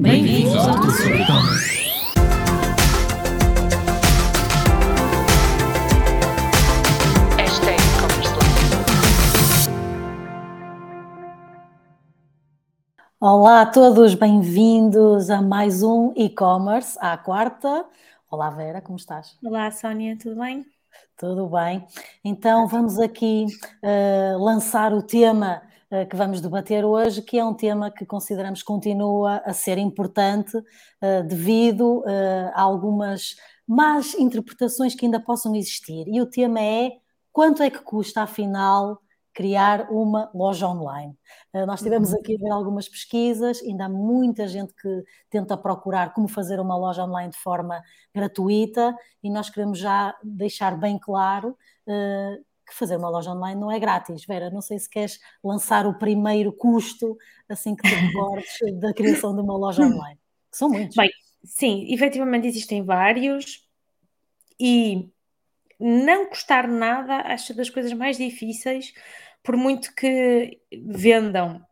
Bem-vindos ao. Hashtag Converse Olá a todos, bem-vindos a mais um e-commerce, à quarta. Olá Vera, como estás? Olá, Sónia, tudo bem? Tudo bem? Então vamos aqui eh, lançar o tema que vamos debater hoje, que é um tema que consideramos que continua a ser importante eh, devido eh, a algumas más interpretações que ainda possam existir. E o tema é quanto é que custa, afinal, criar uma loja online? Eh, Nós tivemos aqui a ver algumas pesquisas, ainda há muita gente que tenta procurar como fazer uma loja online de forma gratuita e nós queremos já deixar bem claro eh, que fazer uma loja online não é grátis. Vera, não sei se queres lançar o primeiro custo, assim que te recordes, da criação de uma loja online. São muitos. Bem, sim, efetivamente existem vários e não custar nada acho das coisas mais difíceis, por muito que vendam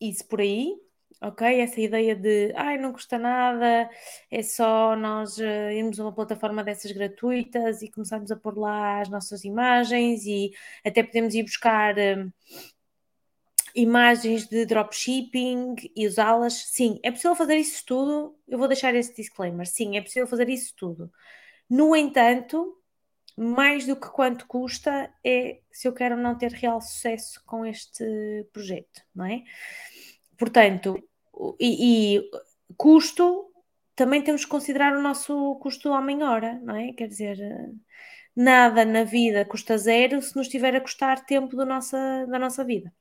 isso por aí, ok? Essa ideia de ai, não custa nada, é só nós eh, irmos a uma plataforma dessas gratuitas e começarmos a pôr lá as nossas imagens e até podemos ir buscar. eh, imagens de dropshipping e usá-las. Sim, é possível fazer isso tudo. Eu vou deixar esse disclaimer. Sim, é possível fazer isso tudo. No entanto, mais do que quanto custa é se eu quero não ter real sucesso com este projeto, não é? Portanto, e, e custo também temos que considerar o nosso custo homem-hora, não é? Quer dizer, nada na vida custa zero se nos estiver a custar tempo do nossa, da nossa vida.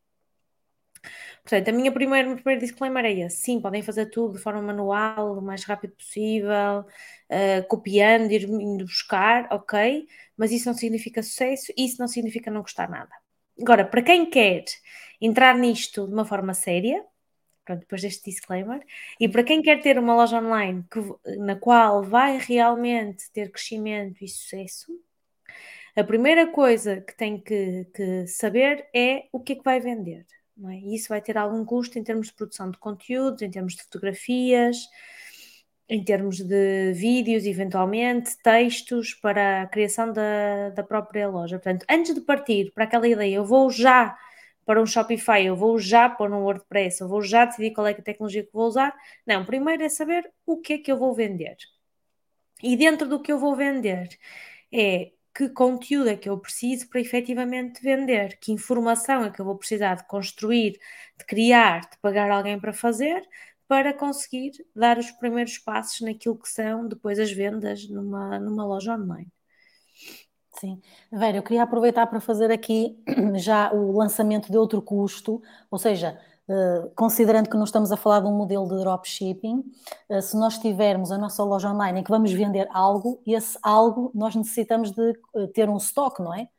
Portanto, a minha primeira, meu primeiro disclaimer é esse. Sim, podem fazer tudo de forma manual, o mais rápido possível, eh, copiando, ir indo buscar, ok, mas isso não significa sucesso, isso não significa não custar nada. Agora, para quem quer entrar nisto de uma forma séria, pronto, depois deste disclaimer, e para quem quer ter uma loja online que- na qual vai realmente ter crescimento e sucesso, a primeira coisa que tem que, que saber é o que é que vai vender. É? E isso vai ter algum custo em termos de produção de conteúdos, em termos de fotografias, em termos de vídeos, eventualmente, textos para a criação da, da própria loja. Portanto, antes de partir para aquela ideia, eu vou já para um Shopify, eu vou já pôr um WordPress, eu vou já decidir qual é que a tecnologia que vou usar. Não, primeiro é saber o que é que eu vou vender. E dentro do que eu vou vender é que conteúdo é que eu preciso para efetivamente vender, que informação é que eu vou precisar de construir, de criar, de pagar alguém para fazer, para conseguir dar os primeiros passos naquilo que são depois as vendas numa, numa loja online. Sim. Vera, eu queria aproveitar para fazer aqui já o lançamento de outro custo, ou seja, eh, considerando que não estamos a falar de um modelo de dropshipping, eh, se nós tivermos a nossa loja online em que vamos vender algo, esse algo nós necessitamos de eh, ter um estoque, não é?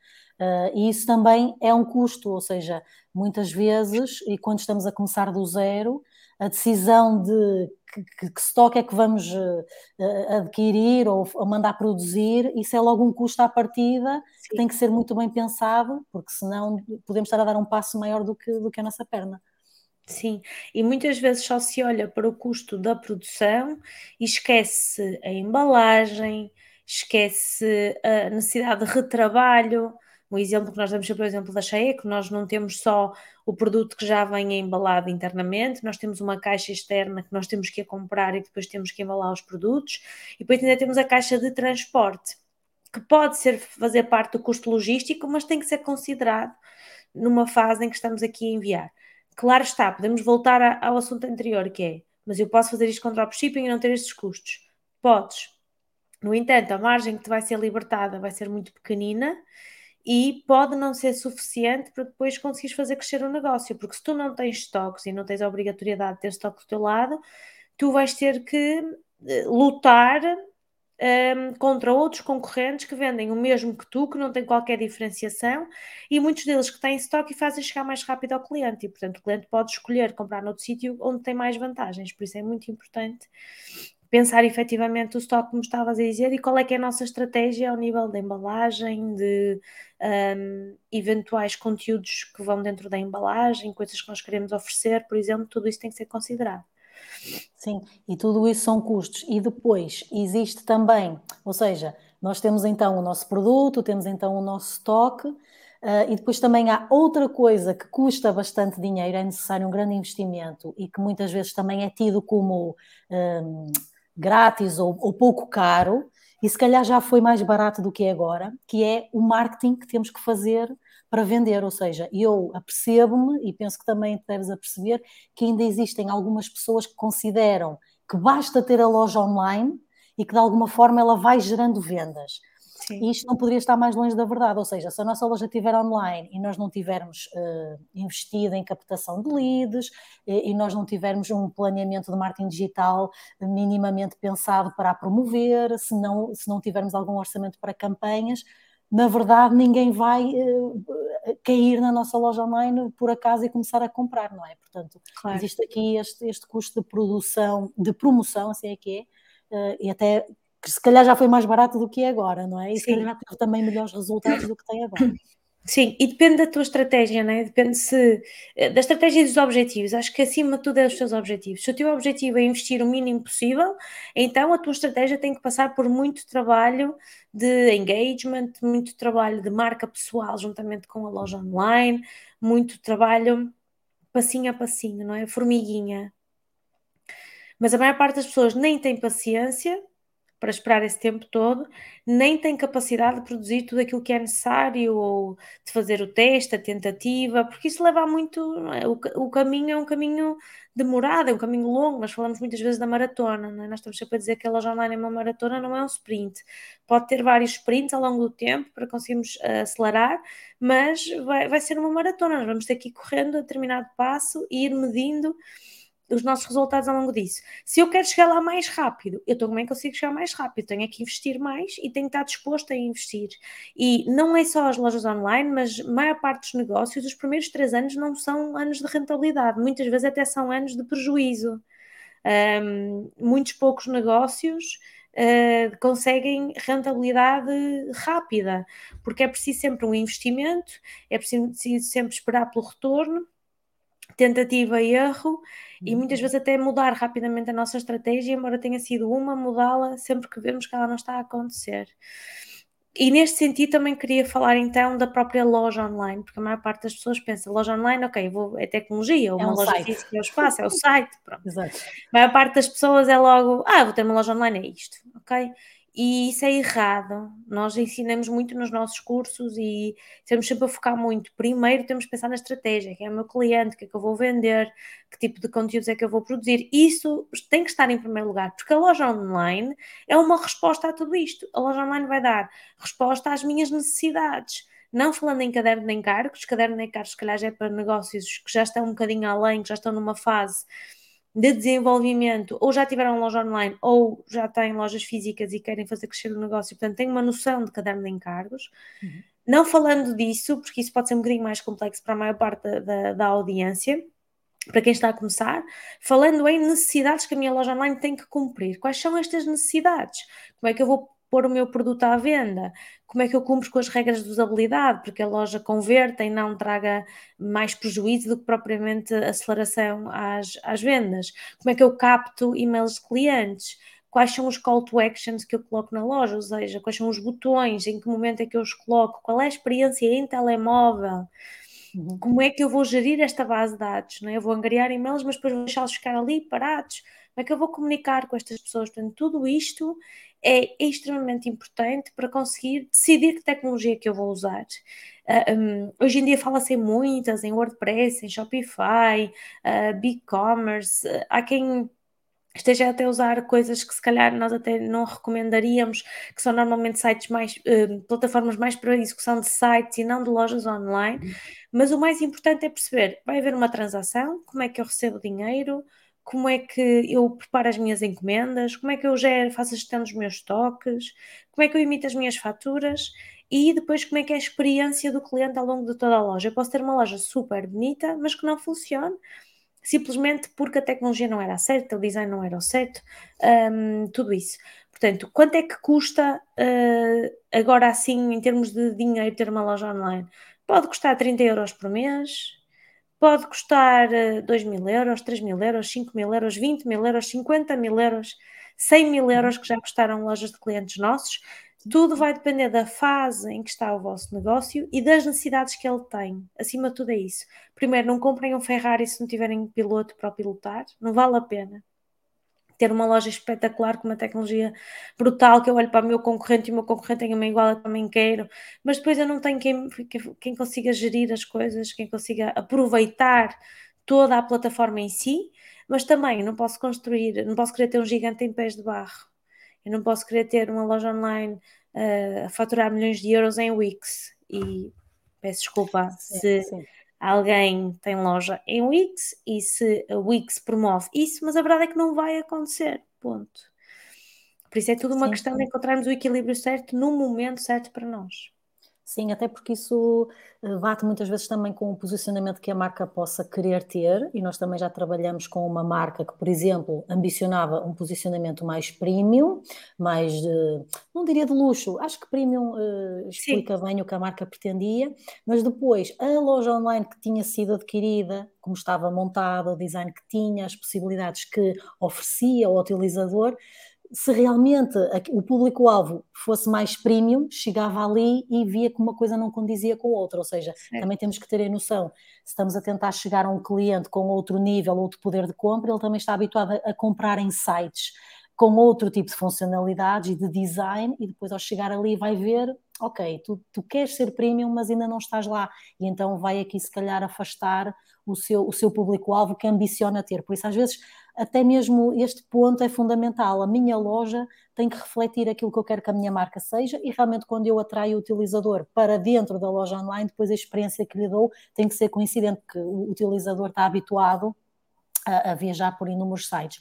E isso também é um custo, ou seja, muitas vezes, e quando estamos a começar do zero, a decisão de que, que, estoque é que vamos eh, eh, adquirir ou, mandar produzir, isso é logo um custo à partida que tem que ser muito bem pensado, porque senão podemos estar a dar um passo maior do que, do que a nossa perna. Sim, e muitas vezes só se olha para o custo da produção e esquece a embalagem, esquece a necessidade de retrabalho. Um exemplo que nós damos sempre, o exemplo da Cheia, é que nós não temos só o produto que já vem embalado internamente, nós temos uma caixa externa que nós temos que ir comprar e depois temos que embalar os produtos, e depois ainda temos a caixa de transporte, que pode ser fazer parte do custo logístico, mas tem que ser considerado numa fase em que estamos aqui a enviar. Claro está, podemos voltar a- ao assunto anterior, que é, mas eu posso fazer isto com dropshipping e não ter estes custos? Podes. No entanto, a margem que te vai ser libertada vai ser muito pequenina e pode não ser suficiente para depois conseguires fazer crescer o negócio, porque se tu não tens estoques e não tens a obrigatoriedade de ter estoque do teu lado, tu vais ter que eh, lutar ehm, contra outros concorrentes que vendem o mesmo que tu, que não têm qualquer diferenciação, e muitos deles que têm estoque e fazem chegar mais rápido ao cliente, e portanto o cliente pode escolher comprar noutro sítio onde tem mais vantagens, por isso é muito importante pensar efetivamente o estoque, como estavas a dizer, e qual é que é a nossa estratégia ao nível da embalagem, de um, eventuais conteúdos que vão dentro da embalagem, coisas que nós queremos oferecer, por exemplo, tudo isso tem que ser considerado. Sim, e tudo isso são custos. E depois existe também, ou seja, nós temos então o nosso produto, temos então o nosso estoque, uh, e depois também há outra coisa que custa bastante dinheiro, é necessário um grande investimento e que muitas vezes também é tido como um, grátis ou, ou pouco caro, e se calhar já foi mais barato do que é agora, que é o marketing que temos que fazer para vender, ou seja, eu apercebo-me e penso que também deves aperceber que ainda existem algumas pessoas que consideram que basta ter a loja online e que de alguma forma ela vai gerando vendas. Sim. E isto não poderia estar mais longe da verdade, ou seja, se a nossa loja estiver online e nós não tivermos uh, investido em captação de leads e, e, nós não tivermos um planeamento de marketing digital minimamente pensado para a promover, se não, se não tivermos algum orçamento para campanhas, na verdade ninguém vai uh, cair na nossa loja online por acaso e começar a comprar, não é? Portanto, claro. existe aqui este, este custo de produção, de promoção, assim é que é, uh, e até que se calhar já foi mais barato do que é agora, não é? E Sim. se calhar teve também melhores resultados do que tem agora. Sim, e depende da tua estratégia, né? depende se, eh, da estratégia e dos objetivos. Acho que acima de tudo é os teus objetivos. Se o teu objetivo é investir o mínimo possível, então a tua estratégia tem que passar por muito trabalho de engagement, muito trabalho de marca pessoal juntamente com a loja online, muito trabalho passinho a passinho, não é? Formiguinha. Mas a maior parte das pessoas nem tem paciência para esperar esse tempo todo, nem tem capacidade de produzir tudo aquilo que é necessário ou de fazer o teste, a tentativa, porque isso leva a muito. É? O, o, caminho é um caminho demorado, é um caminho longo. Nós falamos muitas vezes da maratona, é? nós estamos sempre a dizer que a loja online é uma maratona, não é um sprint. Pode ter vários sprints ao longo do tempo para conseguirmos uh, acelerar, mas vai, vai ser uma maratona. Nós vamos ter que ir correndo a determinado passo e ir medindo os nossos resultados ao longo disso. Se eu quero chegar lá mais rápido, eu também consigo chegar mais rápido, tenho que investir mais e tenho que estar disposto a investir. E não é só as lojas online, mas a maior parte dos negócios, os primeiros três anos não são anos de rentabilidade, muitas vezes até são anos de prejuízo. Um, muitos poucos negócios uh, conseguem rentabilidade rápida, porque é preciso sempre um investimento, é preciso sempre esperar pelo retorno tentativa e erro e muitas uhum. vezes até mudar rapidamente a nossa estratégia, embora tenha sido uma, mudá-la sempre que vemos que ela não está a acontecer. E neste sentido também queria falar então da própria loja online, porque a maior parte das pessoas pensa loja online, ok, vou, é tecnologia, ou é uma um loja site. física é o espaço, é o site, pronto. Exato. A maior parte das pessoas é logo, ah, vou ter uma loja online, é isto, ok? E isso é errado. Nós ensinamos muito nos nossos cursos e temos sempre a focar muito. Primeiro temos que pensar na estratégia, quem é o meu cliente, o que é que eu vou vender, que tipo de conteúdos é que eu vou produzir. Isso tem que estar em primeiro lugar, porque a loja online é uma resposta a tudo isto. A loja online vai dar resposta às minhas necessidades. Não falando em caderno de encargos, caderno de encargos se calhar já é para negócios que já estão um bocadinho além, que já estão numa fase de desenvolvimento, ou já tiveram loja online, ou já têm lojas físicas e querem fazer crescer o negócio, portanto, têm uma noção de caderno de encargos. Uhum. Não falando disso, porque isso pode ser um bocadinho mais complexo para a maior parte da, da, da audiência, para quem está a começar, falando em necessidades que a minha loja online tem que cumprir. Quais são estas necessidades? Como é que eu vou pôr o meu produto à venda? Como é que eu cumpro com as regras de usabilidade? Porque a loja converta e não traga mais prejuízo do que propriamente aceleração às, às vendas? Como é que eu capto e-mails de clientes? Quais são os call to actions que eu coloco na loja? Ou seja, quais são os botões? Em que momento é que eu os coloco? Qual é a experiência em telemóvel? Uhum. Como é que eu vou gerir esta base de dados? Não é? Eu vou angariar e-mails, mas depois vou deixá-los ficar ali parados. Como é que eu vou comunicar com estas pessoas? Portanto, tudo isto é extremamente importante para conseguir decidir que tecnologia que eu vou usar. Uh, ah, um, hoje em dia fala-se em muitas, em WordPress, em Shopify, uh, BigCommerce, uh, há quem esteja até a usar coisas que se calhar nós até não recomendaríamos, que são normalmente sites mais, uh, plataformas mais para execução de sites e não de lojas online, uhum. mas o mais importante é perceber, vai haver uma transação, como é que eu recebo dinheiro, como é que eu preparo as minhas encomendas, como é que eu gero, faço a gestão dos meus estoques, como é que eu emito as minhas faturas e depois como é que é a experiência do cliente ao longo de toda a loja. Eu posso ter uma loja super bonita, mas que não funcione, simplesmente porque a tecnologia não era certa, o design não era o certo, um, tudo isso. Portanto, quanto é que custa uh, agora assim, em termos de dinheiro, ter uma loja online? Pode custar 30 euros por mês, pode custar 2 mil euros, 3 mil euros, 5 mil euros, 20 mil euros, 50 mil euros, 100 mil euros que já custaram lojas de clientes nossos. Tudo vai depender da fase em que está o vosso negócio e das necessidades que ele tem. Acima de tudo é isso. Primeiro, não comprem um Ferrari se não tiverem piloto para pilotar, não vale a pena. Ter uma loja espetacular com uma tecnologia brutal que eu olho para o meu concorrente e o meu concorrente tem uma igual, eu também quero, mas depois eu não tenho quem, quem consiga gerir as coisas, quem consiga aproveitar toda a plataforma em si, mas também não posso construir, não posso querer ter um gigante em pés de barro eu não posso querer ter uma loja online uh, a faturar milhões de euros em Wix. E peço desculpa sim, se sim. Alguém tem loja em Wix e se a Wix promove isso, mas a verdade é que não vai acontecer. Ponto. Por isso é tudo uma sim, questão de encontrarmos o equilíbrio certo no momento certo para nós. Sim, até porque isso eh, bate muitas vezes também com o posicionamento que a marca possa querer ter, e nós também já trabalhamos com uma marca que, por exemplo, ambicionava um posicionamento mais premium, mais, não diria de luxo, acho que premium uh, explica Sim. bem o que a marca pretendia, mas depois a loja online que tinha sido adquirida, como estava montada, o design que tinha, as possibilidades que oferecia ao utilizador, se realmente o público-alvo fosse mais premium, chegava ali e via que uma coisa não condizia com a outra. Ou seja, certo. também temos que ter a noção, se estamos a tentar chegar a um cliente com outro nível, outro poder de compra, ele também está habituado a, a comprar em sites com outro tipo de funcionalidades e de design, e depois ao chegar ali vai ver, ok, tu, tu queres ser premium, mas ainda não estás lá, e então vai aqui se calhar afastar o seu, o seu público-alvo que ambiciona ter. Por isso, às vezes, até mesmo este ponto é fundamental. A minha loja tem que refletir aquilo que eu quero que a minha marca seja e realmente quando eu atraio o utilizador para dentro da loja online, depois a experiência que lhe dou tem que ser coincidente, porque o utilizador está habituado a, a viajar por inúmeros sites.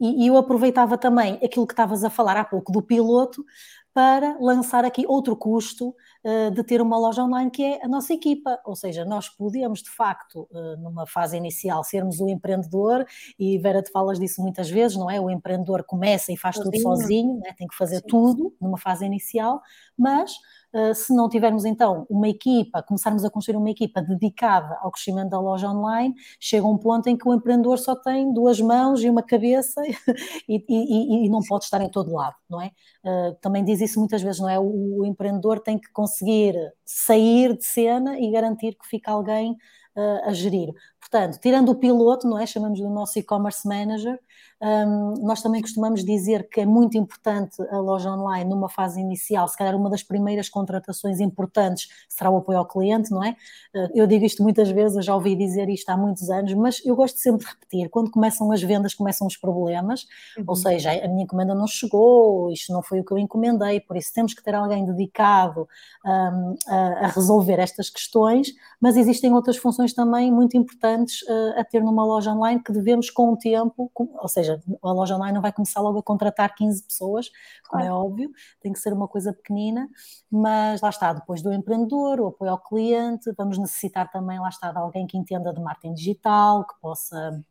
E, e, eu aproveitava também aquilo que estavas a falar há pouco do piloto para lançar aqui outro custo de ter uma loja online que é a nossa equipa, ou seja, nós podemos de facto, uh, numa fase inicial, sermos o empreendedor, e Vera te falas disso muitas vezes, não é? O empreendedor começa e faz sozinho. tudo sozinho, né? tem que fazer Sim. tudo numa fase inicial, mas se não tivermos então uma equipa, começarmos a construir uma equipa dedicada ao crescimento da loja online, chega um ponto em que o empreendedor só tem duas mãos e uma cabeça e, e, e não pode estar em todo lado, não é? Uh, também diz isso muitas vezes, não é? O, empreendedor tem que conseguir sair de cena e garantir que fica alguém uh, a gerir. Portanto, tirando o piloto, não é? Chamamos do nosso e-commerce manager, um, nós também costumamos dizer que é muito importante a loja online numa fase inicial, se calhar uma das primeiras contratações importantes será o apoio ao cliente, não é? Uh, eu digo isto muitas vezes, já ouvi dizer isto há muitos anos, mas eu gosto sempre de repetir, quando começam as vendas, começam os problemas, uhum. ou seja, a minha encomenda não chegou, isto não foi o que eu encomendei, por isso temos que ter alguém dedicado um, a, a, resolver estas questões, mas existem outras funções também muito importantes uh, a ter numa loja online que devemos com o tempo, com, ou seja, seja, a loja online não vai começar logo a contratar 15 pessoas, como é claro. é óbvio, tem que ser uma coisa pequenina, mas lá está, depois do empreendedor, o apoio ao cliente, vamos necessitar também, lá está, de alguém que entenda de marketing digital, que possa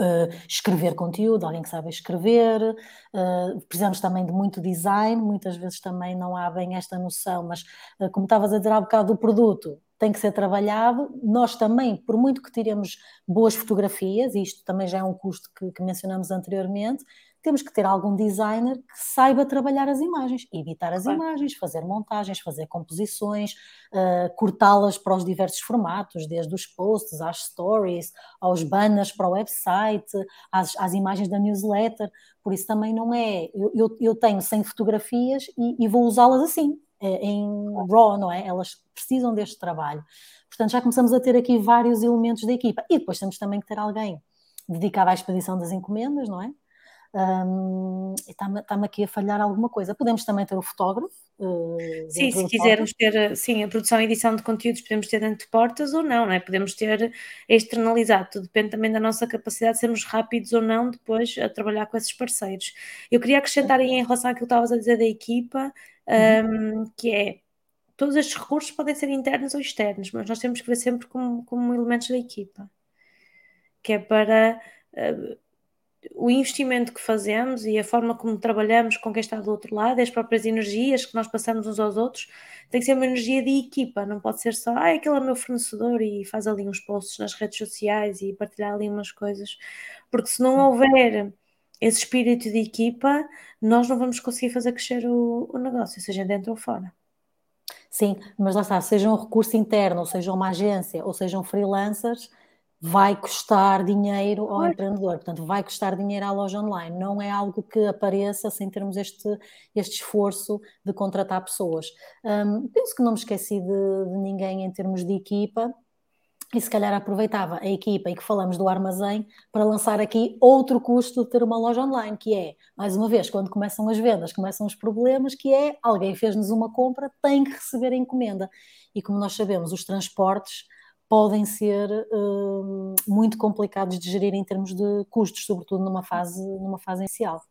Uh, escrever conteúdo, alguém que sabe escrever, uh, precisamos também de muito design, muitas vezes também não há bem esta noção, mas uh, como estavas a dizer há bocado do produto, tem que ser trabalhado. Nós também, por muito que tiremos boas fotografias, e isto também já é um custo que, que, mencionamos anteriormente, temos que ter algum designer que saiba trabalhar as imagens, editar as claro. imagens, fazer montagens, fazer composições, uh, cortá-las para os diversos formatos, desde os posts às stories, aos banners para o website, às, às imagens da newsletter. Por isso também não é. Eu, eu, eu tenho 100 fotografias e, e vou usá-las assim em RAW, não é? Elas precisam deste trabalho. Portanto, já começamos a ter aqui vários elementos da equipa. E depois temos também que ter alguém dedicado à expedição das encomendas, não é? Um, Está-me aqui a falhar alguma coisa. Podemos também ter o fotógrafo. Uh, sim, se quisermos ter sim, a produção e edição de conteúdos, podemos ter dentro de portas ou não, não é? Podemos ter externalizado, tudo depende também da nossa capacidade de sermos rápidos ou não depois a trabalhar com esses parceiros. Eu queria acrescentar aí em relação àquilo que estavas a dizer da equipa, um, uhum. que é todos estes recursos podem ser internos ou externos, mas nós temos que ver sempre como, como elementos da equipa, que é para uh, o investimento que fazemos e a forma como trabalhamos com quem está do outro lado, as próprias energias que nós passamos uns aos outros, tem que ser uma energia de equipa, não pode ser só, ah, aquele é meu fornecedor e faz ali uns posts nas redes sociais e partilhar ali umas coisas, porque se não houver esse espírito de equipa, nós não vamos conseguir fazer crescer o, o negócio, seja dentro ou fora. Sim, mas lá está, seja um recurso interno, ou seja uma agência, ou sejam freelancers, vai custar dinheiro ao empreendedor, portanto, vai custar dinheiro à loja online, não é algo que apareça sem termos este, este esforço de contratar pessoas. Um, penso que não me esqueci de, de ninguém em termos de equipa, e se calhar aproveitava a equipa e que falamos do armazém para lançar aqui outro custo de ter uma loja online, que é, mais uma vez, quando começam as vendas, começam os problemas, que é alguém fez-nos uma compra, tem que receber a encomenda. E como nós sabemos, os transportes podem ser uh, muito complicados de gerir em termos de custos, sobretudo numa fase, numa fase inicial.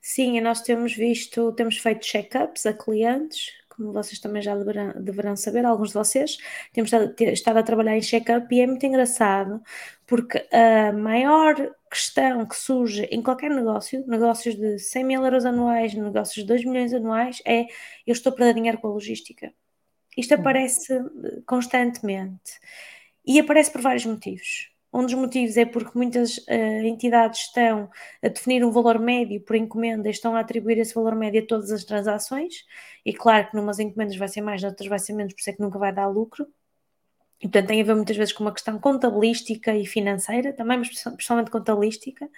Sim, e nós temos visto, temos feito check-ups a clientes, como vocês também já deverão, deverão, saber, alguns de vocês, temos estado a trabalhar em check-up e é muito engraçado, porque a maior questão que surge em qualquer negócio, negócios de 100 mil euros anuais, negócios de 2 milhões anuais, é eu estou a perder dinheiro com a logística. Isto aparece constantemente e aparece por vários motivos. Um dos motivos é porque muitas uh, entidades estão a definir um valor médio por encomenda e estão a atribuir esse valor médio a todas as transações. E claro que numas encomendas vai ser mais, noutras vai ser menos, por isso é que nunca vai dar lucro. E portanto tem a ver muitas vezes com uma questão contabilística e financeira, também, mas principalmente contabilística.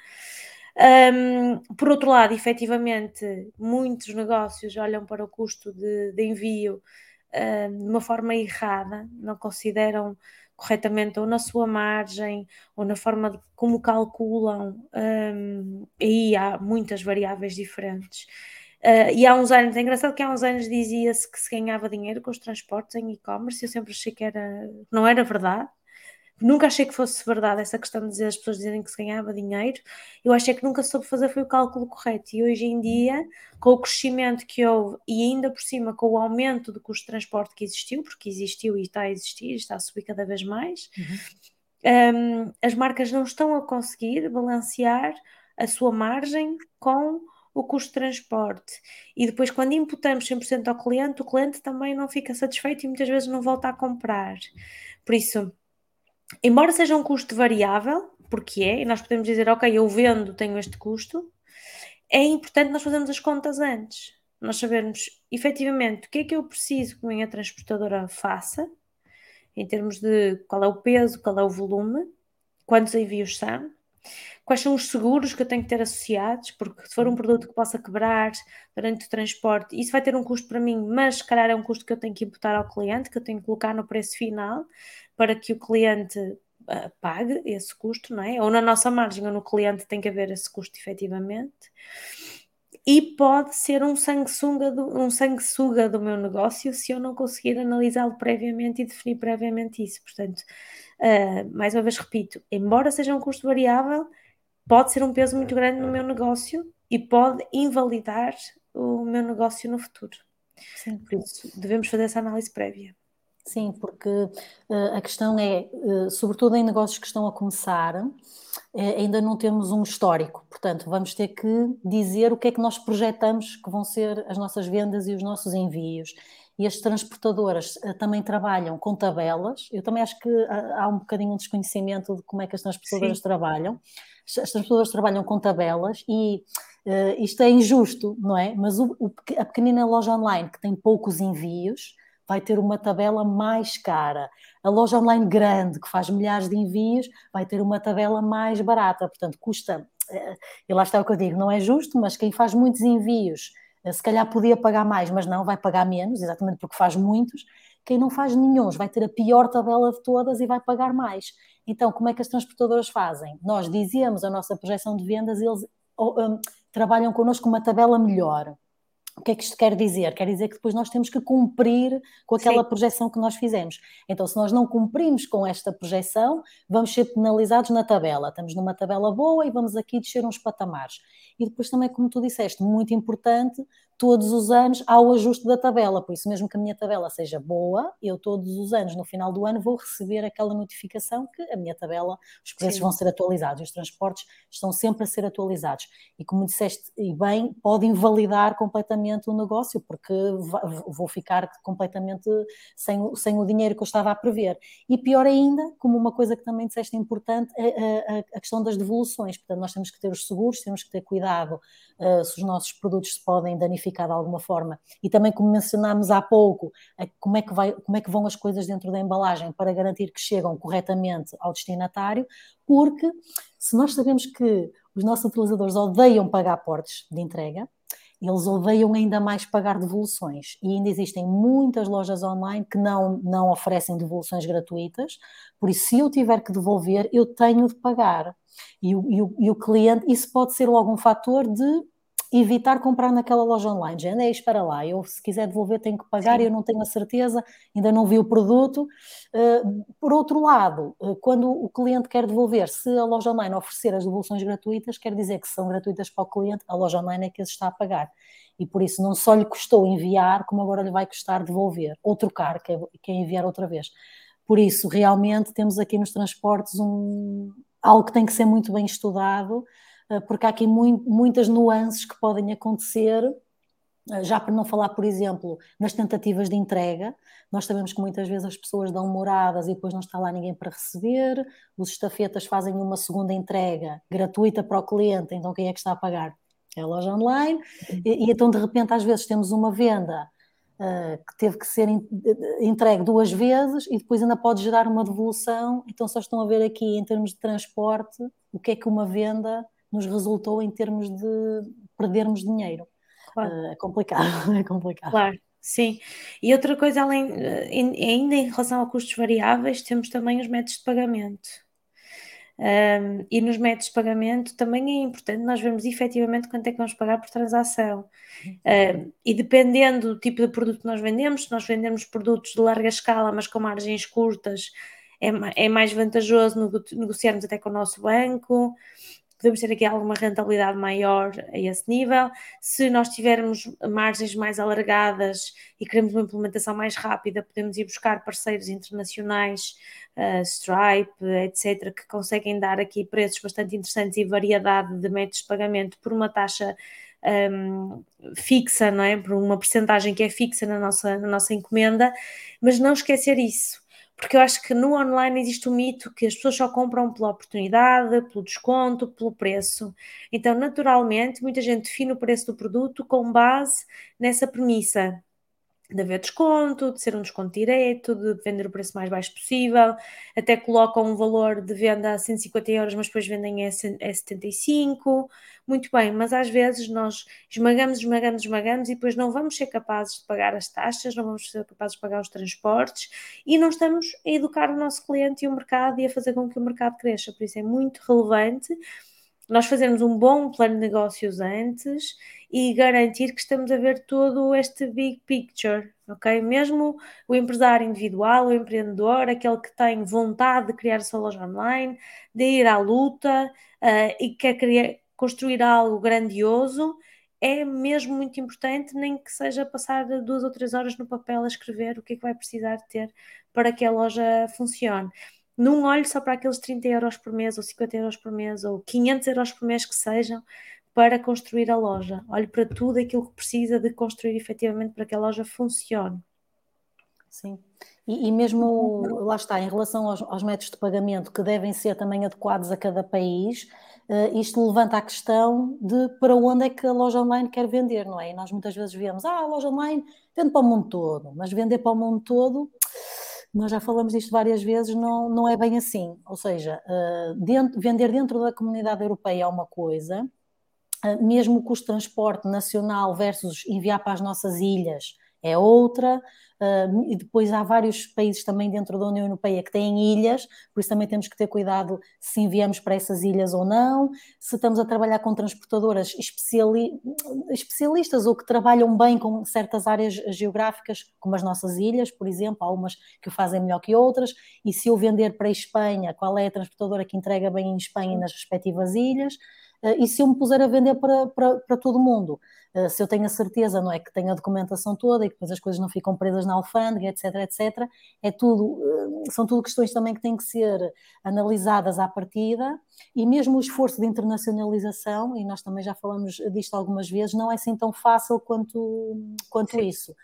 Um, por outro lado, efetivamente, muitos negócios olham para o custo de, de envio de uma forma errada, não consideram corretamente ou na sua margem ou na forma de como calculam, um, aí há muitas variáveis diferentes. Uh, e há uns anos, é engraçado que há uns anos dizia-se que se ganhava dinheiro com os transportes em e-commerce, eu sempre achei que era, não era verdade, nunca achei que fosse verdade essa questão de dizer as pessoas dizerem que se ganhava dinheiro. Eu achei que nunca soube fazer foi o cálculo correto. E hoje em dia, com o crescimento que houve e ainda por cima com o aumento do custo de transporte que existiu, porque existiu e está a existir, está a subir cada vez mais, uhum. um, as marcas não estão a conseguir balancear a sua margem com o custo de transporte. E depois, quando imputamos 100% ao cliente, o cliente também não fica satisfeito e muitas vezes não volta a comprar. Por isso, embora seja um custo variável, porque é, e nós podemos dizer, ok, eu vendo, tenho este custo, é importante nós fazermos as contas antes. Nós sabermos efetivamente o que é que eu preciso que a minha transportadora faça, em termos de qual é o peso, qual é o volume, quantos envios são, quais são os seguros que eu tenho que ter associados, porque se for um produto que possa quebrar durante o transporte, isso vai ter um custo para mim, mas se calhar é um custo que eu tenho que imputar ao cliente, que eu tenho que colocar no preço final, para que o cliente uh, pague esse custo, não é? Ou na nossa margem ou no cliente tem que haver esse custo efetivamente. E pode ser um sanguessuga do, um sanguessuga do meu negócio se eu não conseguir analisá-lo previamente e definir previamente isso. Portanto, uh, mais uma vez repito, embora seja um custo variável, pode ser um peso muito grande no meu negócio e pode invalidar o meu negócio no futuro. Sim. Por isso, devemos fazer essa análise prévia. Sim, porque uh, a questão é, uh, sobretudo em negócios que estão a começar, uh, ainda não temos um histórico, portanto, vamos ter que dizer o que é que nós projetamos que vão ser as nossas vendas e os nossos envios. E as transportadoras também trabalham com tabelas, eu também acho que há, há um bocadinho um desconhecimento de como é que as transportadoras Sim. trabalham. As transportadoras trabalham com tabelas e isto é injusto, não é? Mas o, o, a pequenina loja online que tem poucos envios, vai ter uma tabela mais cara. A loja online grande, que faz milhares de envios, vai ter uma tabela mais barata. Portanto, custa. Eh, e lá está o que eu digo, não é justo, mas quem faz muitos envios, eh, se calhar podia pagar mais, mas não, vai pagar menos, exatamente porque faz muitos. Quem não faz nenhum vai ter a pior tabela de todas e vai pagar mais. Então, como é que as transportadoras fazem? Nós dizemos a nossa projeção de vendas eles um, trabalham connosco uma tabela melhor. O que é que isto quer dizer? Quer dizer que depois nós temos que cumprir com aquela Sim. projeção que nós fizemos. Então, se nós não cumprimos com esta projeção, vamos ser penalizados na tabela. Estamos numa tabela boa e vamos aqui descer uns patamares. E depois também, como tu disseste, muito importante, todos os anos há o ajuste da tabela, por isso mesmo que a minha tabela seja boa, eu todos os anos, no final do ano, vou receber aquela notificação que a minha tabela, os preços Sim. vão ser atualizados, os transportes estão sempre a ser atualizados. E como disseste e bem, pode invalidar completamente o negócio, porque vou ficar completamente sem, sem o dinheiro que eu estava a prever. E pior ainda, como uma coisa que também disseste importante, a, a, a questão das devoluções. Portanto, nós temos que ter os seguros, temos que ter cuidado uh, se os nossos produtos se podem danificar de alguma forma. E também, como mencionámos há pouco, como é, que vai, como é que vão as coisas dentro da embalagem para garantir que chegam corretamente ao destinatário, porque se nós sabemos que os nossos utilizadores odeiam pagar portes de entrega, eles odeiam ainda mais pagar devoluções. E ainda existem muitas lojas online que não, não oferecem devoluções gratuitas, por isso, se eu tiver que devolver, eu tenho de pagar. E o, e o, e o cliente, isso pode ser logo um fator de evitar comprar naquela loja online. Já andei, espera lá, eu se quiser devolver tenho que pagar Sim. e eu não tenho a certeza, ainda não vi o produto. Uh, por outro lado, uh, quando o cliente quer devolver, se a loja online oferecer as devoluções gratuitas, quer dizer que são gratuitas para o cliente, a loja online é que as está a pagar. E por isso não só lhe custou enviar, como agora lhe vai custar devolver, ou trocar, que é, que é enviar outra vez. Por isso, realmente, temos aqui nos transportes um, algo que tem que ser muito bem estudado, eh, porque há aqui muitas nuances que podem acontecer, eh, já para não falar, por exemplo, nas tentativas de entrega. Nós sabemos que muitas vezes as pessoas dão moradas e depois não está lá ninguém para receber, os estafetas fazem uma segunda entrega gratuita para o cliente, então quem é que está a pagar? É a loja online, e, e então de repente às vezes temos uma venda Uh, que teve que ser entregue duas vezes e depois ainda pode gerar uma devolução. Então, só estão a ver aqui em termos de transporte o que é que uma venda nos resultou em termos de perdermos dinheiro. Claro. Uh, é complicado, é complicado. Claro. Sim, e outra coisa, além, eh, ainda em relação a custos variáveis, temos também os métodos de pagamento. Um, e nos métodos de pagamento também é importante nós vermos efetivamente quanto é que vamos pagar por transação. Um, e dependendo do tipo de produto que nós vendemos, se nós vendemos produtos de larga escala, mas com margens curtas, é, é mais vantajoso negociarmos até com o nosso banco podemos ter aqui alguma rentabilidade maior a esse nível. Se nós tivermos margens mais alargadas e queremos uma implementação mais rápida, podemos ir buscar parceiros internacionais, uh, Stripe, etc., que conseguem dar aqui preços bastante interessantes e variedade de métodos de pagamento por uma taxa um, fixa, não é? Por uma percentagem que é fixa na nossa, na nossa encomenda, mas não esquecer isso porque eu acho que no online existe o mito que as pessoas só compram pela oportunidade, pelo desconto, pelo preço. Então, naturalmente, muita gente define o preço do produto com base nessa premissa de haver desconto, de ser um desconto direto, de vender o preço mais baixo possível, até colocam um valor de venda a 150 euros, mas depois vendem a 75. Muito bem, mas às vezes nós esmagamos, esmagamos, esmagamos e depois não vamos ser capazes de pagar as taxas, não vamos ser capazes de pagar os transportes e não estamos a educar o nosso cliente e o mercado e a fazer com que o mercado cresça. Por isso é muito relevante nós fazermos um bom plano de negócios antes e garantir que estamos a ver todo este big picture, ok? Mesmo o empresário individual, o empreendedor, aquele que tem vontade de criar a sua loja online, de ir à luta uh, e quer criar, construir algo grandioso, é mesmo muito importante, nem que seja passar duas ou três horas no papel a escrever o que é que vai precisar ter para que a loja funcione não olhe só para aqueles 30 euros por mês, ou 50 euros por mês, ou 500 euros por mês que sejam, para construir a loja. Olhe para tudo aquilo que precisa de construir efetivamente para que a loja funcione. Sim. E, e mesmo, lá está, em relação aos, aos, métodos de pagamento que devem ser também adequados a cada país, uh, isto levanta a questão de para onde é que a loja online quer vender, não é? E nós muitas vezes vemos, ah, a loja online vende para o mundo todo, mas vender para o mundo todo nós já falamos disto várias vezes, não, não é bem assim. Ou seja, uh, dentro, vender dentro da comunidade europeia é uma coisa, uh, mesmo o custo de transporte nacional versus enviar para as nossas ilhas é outra, e depois há vários países também dentro da União Europeia que têm ilhas, por isso também temos que ter cuidado se enviamos para essas ilhas ou não, se estamos a trabalhar com transportadoras especiali especialistas ou que trabalham bem com certas áreas geográficas, como as nossas ilhas, por exemplo, há umas que o fazem melhor que outras, e se eu vender para a Espanha, qual é a transportadora que entrega bem em Espanha e nas respectivas ilhas? E se eu me puser a vender para, para, para todo mundo? Uh, se eu tenho a certeza, não é, que tenho a documentação toda e que depois as coisas não ficam presas na alfândega, etc, etc, é tudo, uh, são tudo questões também que têm que ser analisadas à partida e mesmo o esforço de internacionalização, e nós também já falamos disto algumas vezes, não é assim tão fácil quanto, quanto isso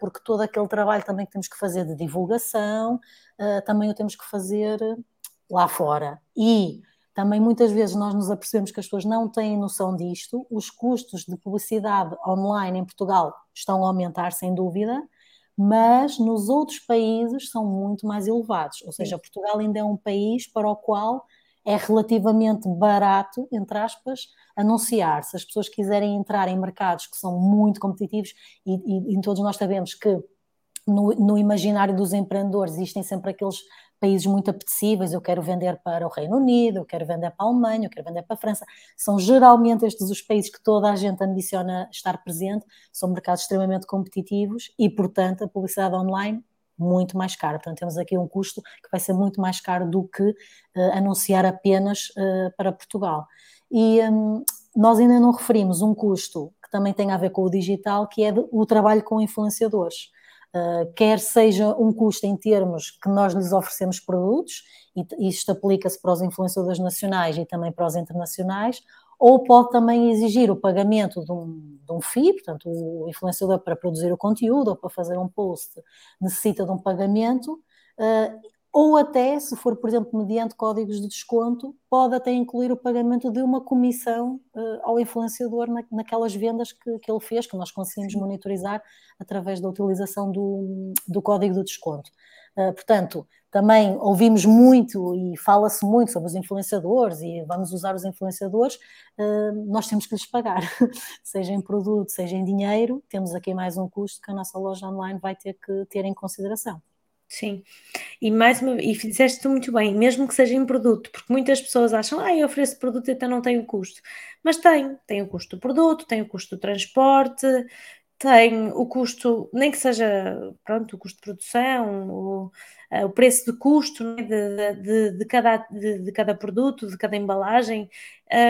porque todo aquele trabalho também que temos que fazer de divulgação, também o temos que fazer lá fora. E também muitas vezes nós nos apercebemos que as pessoas não têm noção disto, os custos de publicidade online em Portugal estão a aumentar sem dúvida, mas nos outros países são muito mais elevados, ou seja, Sim. Portugal ainda é um país para o qual é relativamente barato, entre aspas, anunciar. Se as pessoas quiserem entrar em mercados que são muito competitivos, e, e, e todos nós sabemos que no, no, imaginário dos empreendedores existem sempre aqueles países muito apetecíveis, eu quero vender para o Reino Unido, eu quero vender para a Alemanha, eu quero vender para a França. São geralmente estes os países que toda a gente ambiciona estar presente, são mercados extremamente competitivos e, portanto, a publicidade online muito mais cara. Portanto, temos aqui um custo que vai ser muito mais caro do que uh, anunciar apenas uh, para Portugal. E um, nós ainda não referimos um custo que também tem a ver com o digital, que é o trabalho com influenciadores. Uh, quer seja um custo em termos que nós lhes oferecemos produtos, e isto aplica-se para os influenciadores nacionais e também para os internacionais, ou pode também exigir o pagamento de um, de um FII, portanto, o influenciador para produzir o conteúdo ou para fazer um post necessita de um pagamento, uh, ou até, se for, por exemplo, mediante códigos de desconto, pode até incluir o pagamento de uma comissão uh, ao influenciador na, naquelas vendas que, que, ele fez, que nós conseguimos monitorizar através da utilização do, do código de desconto. Uh, portanto, também ouvimos muito e fala-se muito sobre os influenciadores e vamos usar os influenciadores, uh, nós temos que lhes pagar, seja em produto, seja em dinheiro, temos aqui mais um custo que a nossa loja online vai ter que ter em consideração. Sim, e mais uma e fizeste muito bem, mesmo que seja em produto, porque muitas pessoas acham, ah, eu ofereço produto então não tem o custo. Mas tem, tem o custo do produto, tem o custo do transporte, tem o custo, nem que seja, pronto, o custo de produção, o, uh, o preço de custo né, de, de, de, cada, de, de, cada produto, de cada embalagem,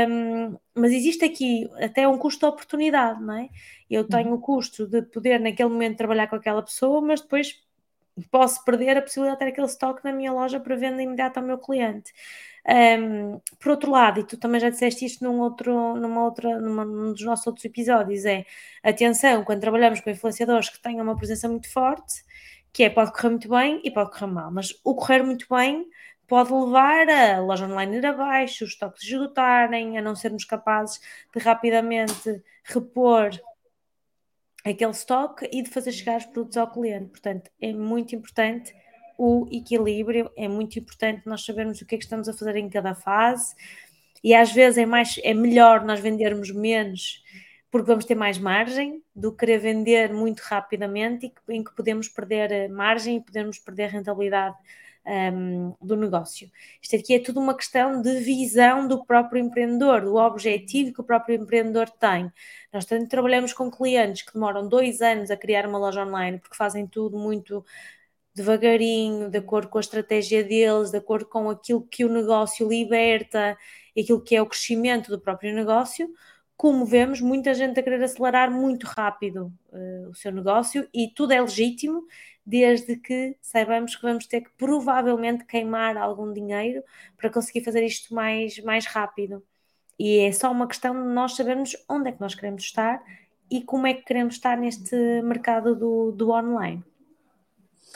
um, mas existe aqui até um custo de oportunidade, não é? Eu tenho uhum. o custo de poder naquele momento trabalhar com aquela pessoa, mas depois posso perder a possibilidade de ter aquele estoque na minha loja para venda imediata ao meu cliente. Um, por outro lado, e tu também já disseste isto num outro, numa outra, numa, num dos nossos outros episódios, é atenção quando trabalhamos com influenciadores que tenham uma presença muito forte, que é pode correr muito bem e pode correr mal, mas o correr muito bem pode levar a loja online ir abaixo, os estoques esgotarem, a não sermos capazes de rapidamente repor aquele estoque e de fazer chegar os produtos ao cliente. Portanto, é muito importante o equilíbrio, é muito importante nós sabermos o que é que estamos a fazer em cada fase. E às vezes é, mais, é melhor nós vendermos menos porque vamos ter mais margem do que querer vender muito rapidamente e em que podemos perder margem e podemos perder rentabilidade um, do negócio. Isto aqui é tudo uma questão de visão do próprio empreendedor, do objetivo que o próprio empreendedor tem. Nós tanto trabalhamos com clientes que demoram dois anos a criar uma loja online porque fazem tudo muito devagarinho, de acordo com a estratégia deles, de acordo com aquilo que o negócio liberta, aquilo que é o crescimento do próprio negócio, como vemos muita gente a querer acelerar muito rápido uh, o seu negócio e tudo é legítimo desde que saibamos que vamos ter que provavelmente queimar algum dinheiro para conseguir fazer isto mais, mais rápido. E é só uma questão de nós sabermos onde é que nós queremos estar e como é que queremos estar neste mercado do, do online.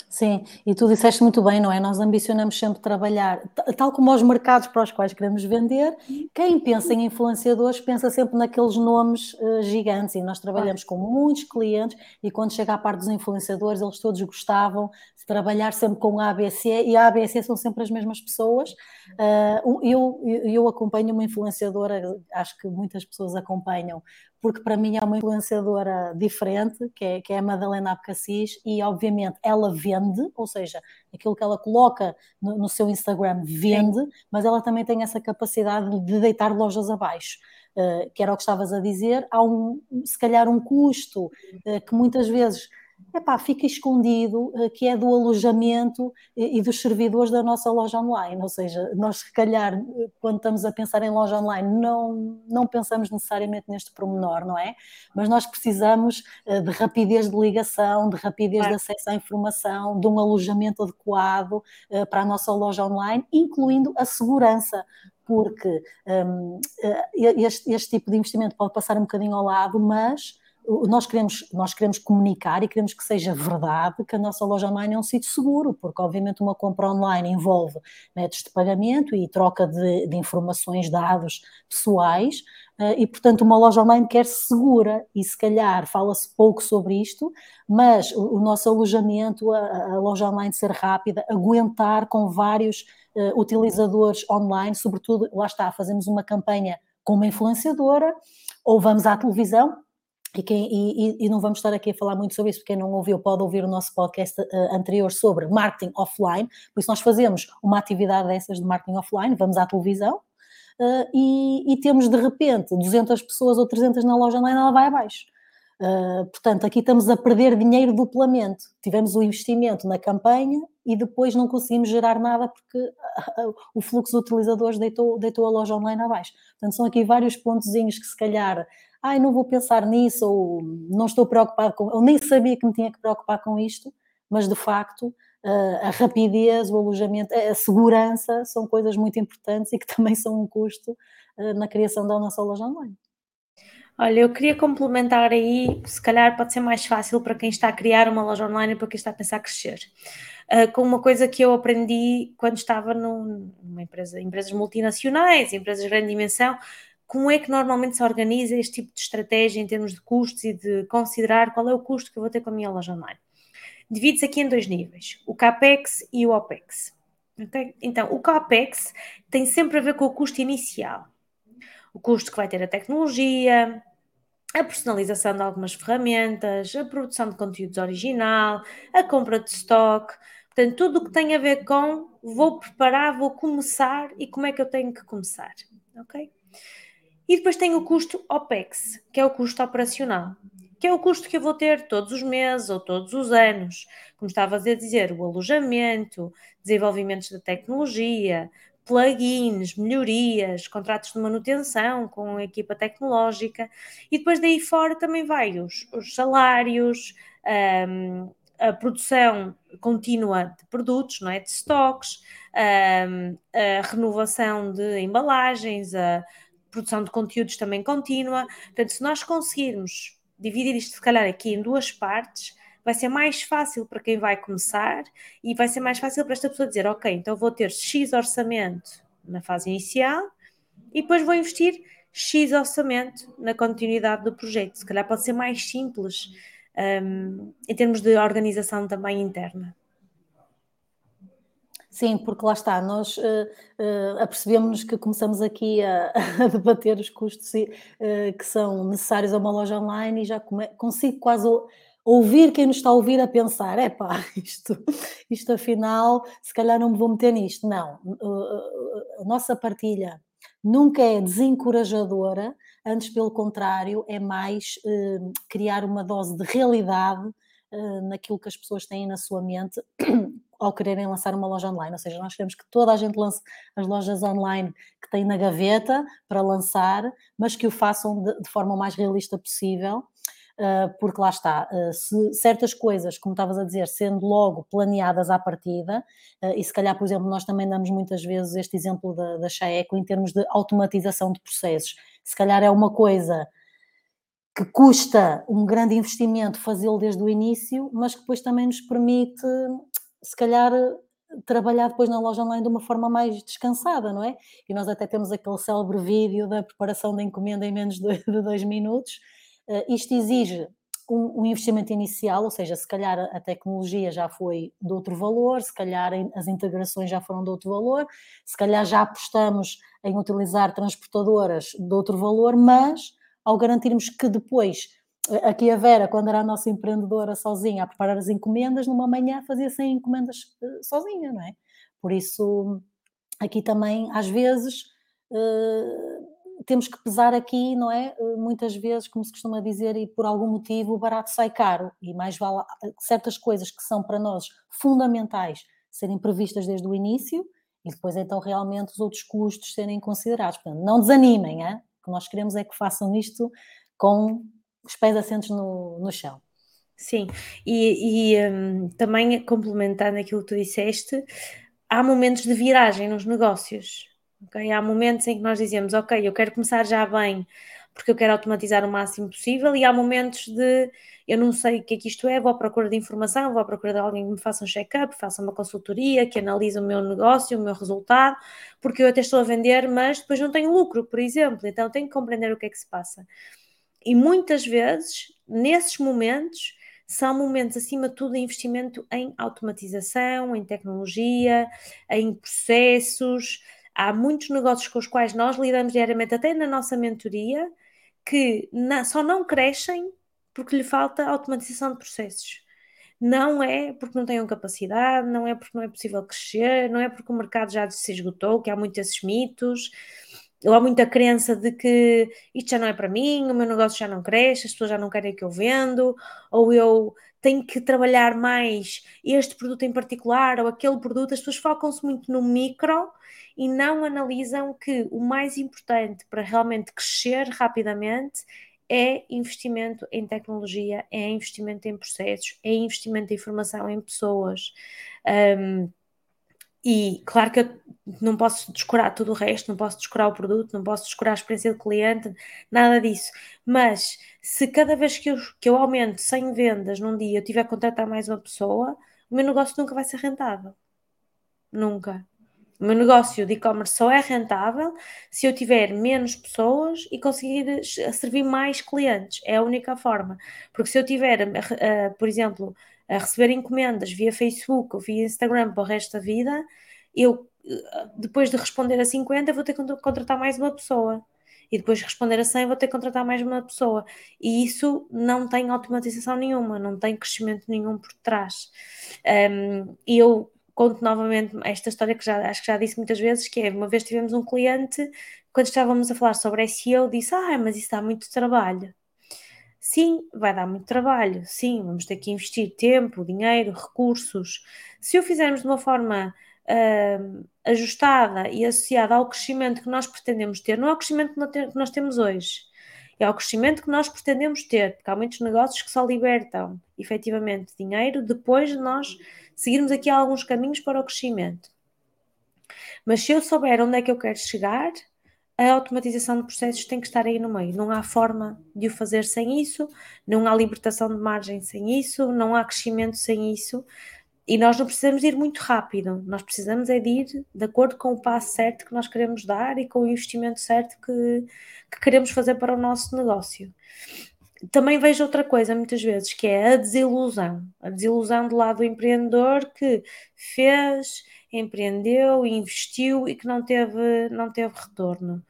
Sim, e tu disseste muito bem, não é? Nós ambicionamos sempre trabalhar, tal como os mercados para os quais queremos vender, quem pensa em influenciadores pensa sempre naqueles nomes uh, gigantes e nós trabalhamos com muitos clientes e quando chega à parte dos influenciadores eles todos gostavam de trabalhar sempre com a ABC e a ABC são sempre as mesmas pessoas. Uh, eu, eu acompanho uma influenciadora, acho que muitas pessoas acompanham, porque para mim é uma influenciadora diferente, que é, que é a Madalena Abcacis, e obviamente ela vende, ou seja, aquilo que ela coloca no, no seu Instagram vende, Sim. mas ela também tem essa capacidade de deitar lojas abaixo. Uh, que era o que estavas a dizer, há um, se calhar um custo uh, que muitas vezes epá, fica escondido, eh, que é do alojamento e, dos servidores da nossa loja online. Ou seja, nós, se calhar, quando estamos a pensar em loja online, não, não pensamos necessariamente neste promenor, não é? Mas nós precisamos eh, de rapidez de ligação, de rapidez de acesso à informação, de um alojamento adequado eh, para a nossa loja online, incluindo a segurança porque um, este, este, tipo de investimento pode passar um bocadinho ao lado, mas nós queremos, nós queremos comunicar e queremos que seja verdade que a nossa loja online é um sítio seguro, porque obviamente uma compra online envolve métodos de pagamento e troca de, de informações, dados pessoais, uh, e portanto uma loja online quer -se segura, e se calhar fala-se pouco sobre isto, mas o, o nosso alojamento, a, a, loja online ser rápida, aguentar com vários uh, utilizadores online, sobretudo, lá está, fazemos uma campanha com uma influenciadora, ou vamos à televisão, e, quem, e, e, não vamos estar aqui a falar muito sobre isso, porque quem não ouviu pode ouvir o nosso podcast uh, anterior sobre marketing offline, por isso nós fazemos uma atividade dessas de marketing offline, vamos à televisão uh, e, e, temos de repente 200 pessoas ou 300 na loja online, ela vai abaixo. Uh, portanto, aqui estamos a perder dinheiro duplamente. Tivemos o investimento na campanha e depois não conseguimos gerar nada porque o fluxo de utilizadores deitou, deitou a loja online abaixo. Portanto, são aqui vários pontozinhos que se calhar ai, não vou pensar nisso, ou não estou preocupado com, ou nem sabia que me tinha que preocupar com isto, mas de facto a rapidez, o alojamento, a segurança são coisas muito importantes e que também são um custo na criação da nossa loja online. Olha, eu queria complementar aí, se calhar pode ser mais fácil para quem está a criar uma loja online e para quem está a pensar crescer. Uh, com uma coisa que eu aprendi quando estava num, numa empresa, empresas multinacionais, empresas de grande dimensão, como é que normalmente se organiza este tipo de estratégia em termos de custos e de considerar qual é o custo que eu vou ter com a minha loja online? Divide-se aqui em dois níveis, o CAPEX e o OPEX. Okay? Então, o CAPEX tem sempre a ver com o custo inicial. O custo que vai ter a tecnologia, a personalização de algumas ferramentas, a produção de conteúdos original, a compra de stock, portanto, tudo o que tem a ver com vou preparar, vou começar e como é que eu tenho que começar, ok? E depois tem o custo OPEX, que é o custo operacional, que é o custo que eu vou ter todos os meses ou todos os anos. Como estava a dizer, o alojamento, desenvolvimentos da tecnologia, plugins, melhorias, contratos de manutenção com a equipa tecnológica e depois daí fora também vai os, os salários, um, a produção contínua de produtos, não é? de estoques, um, a renovação de embalagens, a produção de conteúdos também contínua. Portanto, se nós conseguirmos dividir isto, se calhar, aqui em duas partes, vai ser mais fácil para quem vai começar e vai ser mais fácil para esta pessoa dizer: Ok, então vou ter X orçamento na fase inicial e depois vou investir X orçamento na continuidade do projeto. Se calhar pode ser mais simples um, em termos de organização também interna. Sim, porque lá está, nós uh, uh, apercebemos-nos que começamos aqui a, a debater os custos uh, que são necessários a uma loja online e já come, consigo quase ouvir quem nos está a ouvir a pensar: é pá, isto, isto afinal, se calhar não me vou meter nisto. Não, a nossa partilha nunca é desencorajadora, antes pelo contrário, é mais criar uma dose de realidade naquilo que as pessoas têm na sua mente ao quererem lançar uma loja online. Ou seja, nós queremos que toda a gente lance as lojas online que têm na gaveta para lançar, mas que o façam de, de forma o mais realista possível. Uh, porque lá está, uh, se certas coisas, como estavas a dizer, sendo logo planeadas à partida, uh, e se calhar, por exemplo, nós também damos muitas vezes este exemplo da, da Chaeco em termos de automatização de processos, se calhar é uma coisa que custa um grande investimento fazê-lo desde o início, mas que depois também nos permite se calhar trabalhar depois na loja online de uma forma mais descansada, não é? E nós até temos aquele célebre vídeo da preparação da encomenda em menos de, de dois minutos. Uh, isto exige um, um, investimento inicial, ou seja, se calhar a tecnologia já foi de outro valor, se calhar as integrações já foram de outro valor, se calhar já apostamos em utilizar transportadoras de outro valor, mas ao garantirmos que depois Aqui a Vera, quando era a nossa empreendedora sozinha a preparar as encomendas, numa manhã fazia 100 encomendas eh, sozinha, não é? Por isso, aqui também, às vezes, eh, temos que pesar aqui, não é? Muitas vezes, como se costuma dizer, e por algum motivo o barato sai caro, e mais vale certas coisas que são para nós fundamentais serem previstas desde o início e depois então realmente os outros custos serem considerados. Portanto, não desanimem, hein? o que nós queremos é que façam isto com os pés assentos no, no chão. Sim, e, e um, também complementando aquilo que tu disseste, há momentos de viragem nos negócios. Okay? Há momentos em que nós dizemos, ok, eu quero começar já bem, porque eu quero automatizar o máximo possível, e há momentos de eu não sei o que é que isto é, vou à procura de informação, vou à procura de alguém que me faça um check-up, faça uma consultoria, que analise o meu negócio, o meu resultado, porque eu até estou a vender, mas depois não tenho lucro, por exemplo, então tenho que compreender o que é que se passa. E muitas vezes, nesses momentos, são momentos, acima de tudo, de investimento em automatização, em tecnologia, em processos. Há muitos negócios com os quais nós lidamos diariamente, até na nossa mentoria, que só não crescem porque lhe falta automatização de processos. Não é porque não tenham capacidade, não é porque não é possível crescer, não é porque o mercado já se esgotou, que há muitos esses mitos, há muita crença de que isto já não é para mim, o meu negócio já não cresce, as pessoas já não querem que eu vendo, ou eu tenho que trabalhar mais este produto em particular ou aquele produto, as pessoas focam-se muito no micro e não analisam que o mais importante para realmente crescer rapidamente é investimento em tecnologia, é investimento em processos, é investimento em informação em pessoas. Um, e claro que eu não posso descurar tudo o resto, não posso descurar o produto, não posso descurar a experiência do cliente, nada disso. Mas se cada vez que eu, que eu aumento 100 vendas num dia eu tiver a contratar mais uma pessoa, o meu negócio nunca vai ser rentável. Nunca. O meu negócio de e-commerce só é rentável se eu tiver menos pessoas e conseguir servir mais clientes. É a única forma. Porque se eu tiver, uh, por exemplo, a receber encomendas via Facebook ou via Instagram para o resto da vida, eu, uh, depois de responder a 50, vou ter que contratar mais uma pessoa. E depois de responder a 100, vou ter que contratar mais uma pessoa. E isso não tem automatização nenhuma, não tem crescimento nenhum por trás. Um, e eu conto novamente esta história que já, acho que já disse muitas vezes, que é, uma vez tivemos um cliente, quando estávamos a falar sobre SEO, disse, ah, mas isso dá muito trabalho. Sim, vai dar muito trabalho, sim, vamos ter que investir tempo, dinheiro, recursos. Se o fizermos de uma forma uh, ajustada e associada ao crescimento que nós pretendemos ter, não é o crescimento que nós temos hoje, é o crescimento que nós pretendemos ter, porque há muitos negócios que só libertam efetivamente dinheiro depois de nós seguirmos aqui alguns caminhos para o crescimento. Mas se eu souber onde é que eu quero chegar, a automatização de processos tem que estar aí no meio. Não há forma de o fazer sem isso, não há libertação de margem sem isso, não há crescimento sem isso. E nós não precisamos ir muito rápido, nós precisamos é de ir de acordo com o passo certo que nós queremos dar e com o investimento certo que, que queremos fazer para o nosso negócio. Também vejo outra coisa muitas vezes, que é a desilusão. A desilusão do lado do empreendedor que fez, empreendeu, investiu e que não teve, não teve retorno.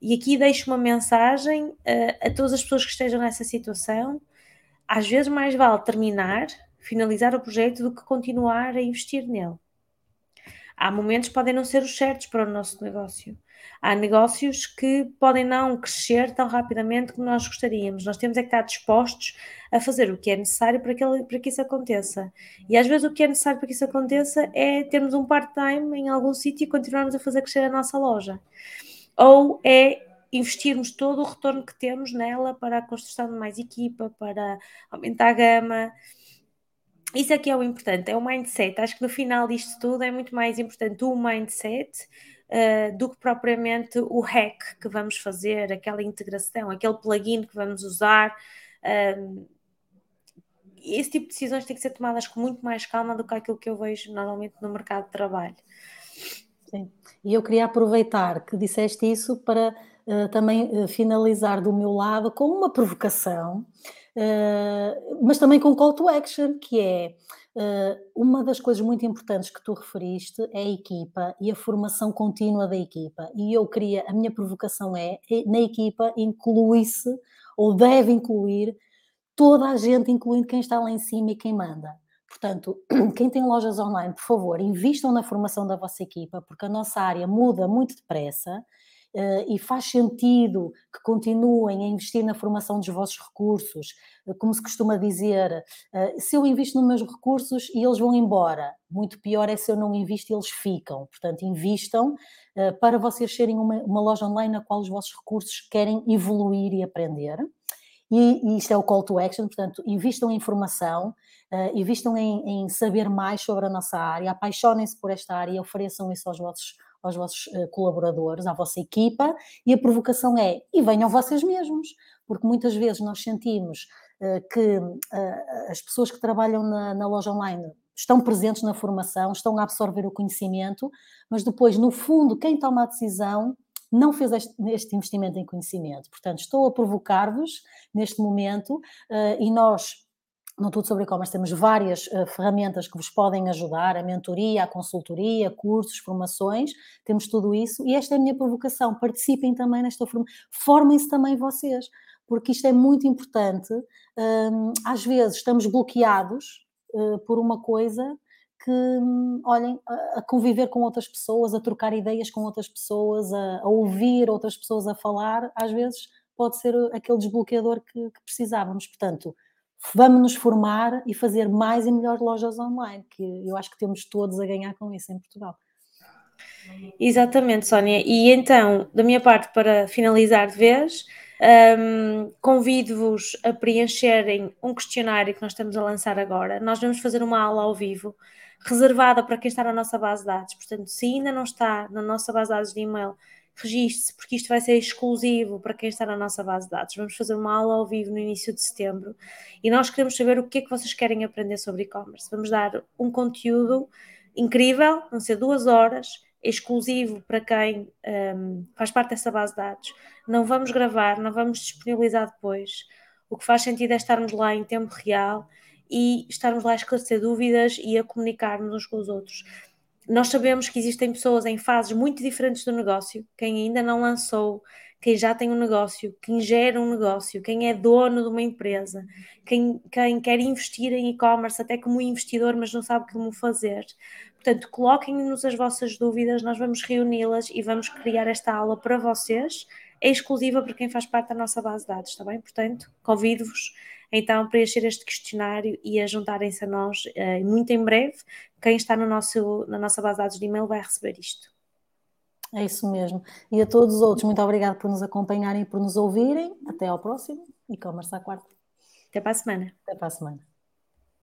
E aqui deixo uma mensagem uh, a todas as pessoas que estejam nessa situação. Às vezes mais vale terminar finalizar o projeto do que continuar a investir nele. Há momentos que podem não ser os certos para o nosso negócio. Há negócios que podem não crescer tão rapidamente como nós gostaríamos. Nós temos é que estar dispostos a fazer o que é necessário para que, para que isso aconteça. E às vezes o que é necessário para que isso aconteça é termos um part-time em algum sítio e continuarmos a fazer crescer a nossa loja. Ou é investirmos todo o retorno que temos nela para a construção de mais equipa, para aumentar a gama, isso aqui é o importante, é o mindset. Acho que no final disto tudo é muito mais importante o mindset uh, do que propriamente o hack que vamos fazer, aquela integração, aquele plugin que vamos usar. Uh, esse tipo de decisões têm que ser tomadas com muito mais calma do que aquilo que eu vejo normalmente no mercado de trabalho. Sim. E eu queria aproveitar que disseste isso para uh, também uh, finalizar do meu lado com uma provocação uh, mas também com call to action, que é uma das coisas muito importantes que tu referiste é a equipa e a formação contínua da equipa. E eu queria, a minha provocação é, é na equipa inclui-se ou deve incluir toda a gente, incluindo quem está lá em cima e quem manda. Portanto, quem tem lojas online, por favor, invistam na formação da vossa equipa, porque a nossa área muda muito depressa e faz sentido que continuem a investir na formação dos vossos recursos, uh, como se costuma dizer, uh, se eu invisto nos meus recursos e eles vão embora, muito pior é se eu não invisto e eles ficam. Portanto, invistam para vocês serem uma, uma loja online na qual os vossos recursos querem evoluir e aprender. E, e, isto é o call to action, portanto, invistam em informação, uh, invistam em, em, saber mais sobre a nossa área, apaixonem-se por esta área e ofereçam isso aos vossos, aos vossos uh, colaboradores, à vossa equipa, e a provocação é, e venham vocês mesmos, porque muitas vezes nós sentimos uh, que as pessoas que trabalham na, na loja online estão presentes na formação, estão a absorver o conhecimento, mas depois, no fundo, quem toma a decisão não fez este, investimento em conhecimento. Portanto, estou a provocar-vos neste momento e nós no Tudo sobre E-Commerce temos várias uh, ferramentas que vos podem ajudar, a mentoria, a consultoria, cursos, formações, temos tudo isso e esta é a minha provocação, participem também nesta formação, formem-se também vocês, porque isto é muito importante, um, às vezes estamos bloqueados uh, por uma coisa que, olhem, a, conviver com outras pessoas, a trocar ideias com outras pessoas, a, a ouvir outras pessoas a falar, às vezes pode ser aquele desbloqueador que, que precisávamos. Portanto, vamos nos formar e fazer mais e melhores lojas online, que eu acho que temos todos a ganhar com isso em Portugal. Exatamente, Sónia. E então, da minha parte, para finalizar de vez, um, convido-vos a preencherem um questionário que nós estamos a lançar agora. Nós vamos fazer uma aula ao vivo, reservada para quem está na nossa base de dados. Portanto, se ainda não está na nossa base de dados de e-mail, registre-se, porque isto vai ser exclusivo para quem está na nossa base de dados. Vamos fazer uma aula ao vivo no início de setembro e nós queremos saber o que é que vocês querem aprender sobre e-commerce. Vamos dar um conteúdo incrível, vão ser duas horas, exclusivo para quem um, faz parte dessa base de dados. Não vamos gravar, não vamos disponibilizar depois. O que faz sentido é estarmos lá em tempo real e estarmos lá a esclarecer dúvidas e a comunicar-nos uns com os outros. Nós sabemos que existem pessoas em fases muito diferentes do negócio, quem ainda não lançou, quem já tem um negócio, quem gera um negócio, quem é dono de uma empresa, quem, quem quer investir em e-commerce até como investidor, mas não sabe como fazer. Portanto, coloquem-nos as vossas dúvidas, nós vamos reuni-las e vamos criar esta aula para vocês. É exclusiva para quem faz parte da nossa base de dados, está bem? Portanto, convido-vos então preencher este questionário e a juntarem-se a nós uh, muito em breve. Quem está no nosso, na nossa base de dados de e-mail vai receber isto. É isso mesmo. E a todos os outros, muito obrigada por nos acompanharem e por nos ouvirem. Até ao próximo e-commerce à quarta. Até para a semana. Até para a semana.